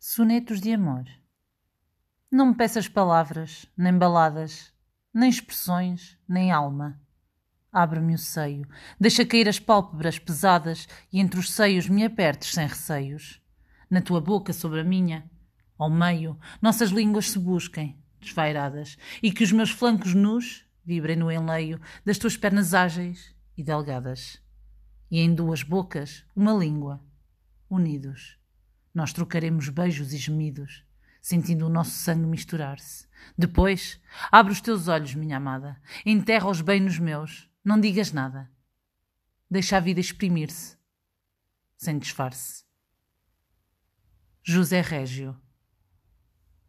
Sonetos de amor. Não me peças palavras, nem baladas, nem expressões, nem alma. Abre-me o seio, deixa cair as pálpebras pesadas e entre os seios me apertes sem receios. Na tua boca sobre a minha, ao meio, nossas línguas se busquem, desvairadas, e que os meus flancos nus vibrem no enleio das tuas pernas ágeis e delgadas. E em duas bocas, uma língua, unidos nós trocaremos beijos e gemidos, sentindo o nosso sangue misturar-se. Depois, abre os teus olhos, minha amada, enterra-os bem nos meus, não digas nada. Deixa a vida exprimir-se, sem disfarce. José Régio